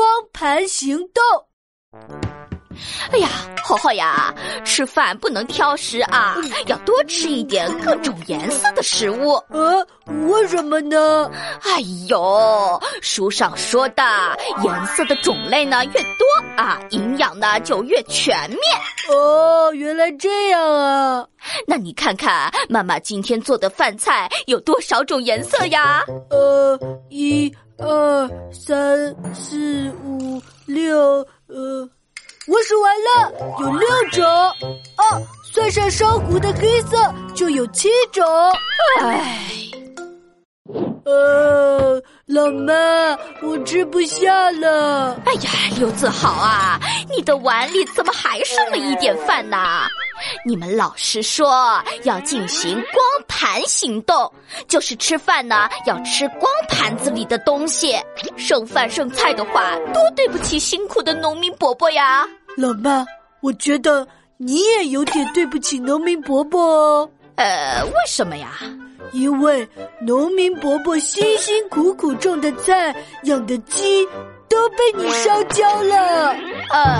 光盘行动。哎呀，浩浩呀，吃饭不能挑食啊，要多吃一点各种颜色的食物。呃，为什么呢？哎呦，书上说的，颜色的种类呢越多啊，营养呢就越全面。哦，原来这样啊。那你看看妈妈今天做的饭菜有多少种颜色呀？呃，四、五、六，呃。我数完了，有六种哦，算上烧糊的黑色，就有七种。唉，呃，老妈，我吃不下了。哎呀，刘子豪啊，你的碗里怎么还剩了一点饭呢？你们老师说要进行光盘行动，就是吃饭呢要吃光盘子里的东西，剩饭剩菜的话，多对不起辛苦的农民伯伯呀！老妈，我觉得你也有点对不起农民伯伯哦。呃，为什么呀？因为农民伯伯辛辛苦苦种的菜、养的鸡都被你烧焦了。呃。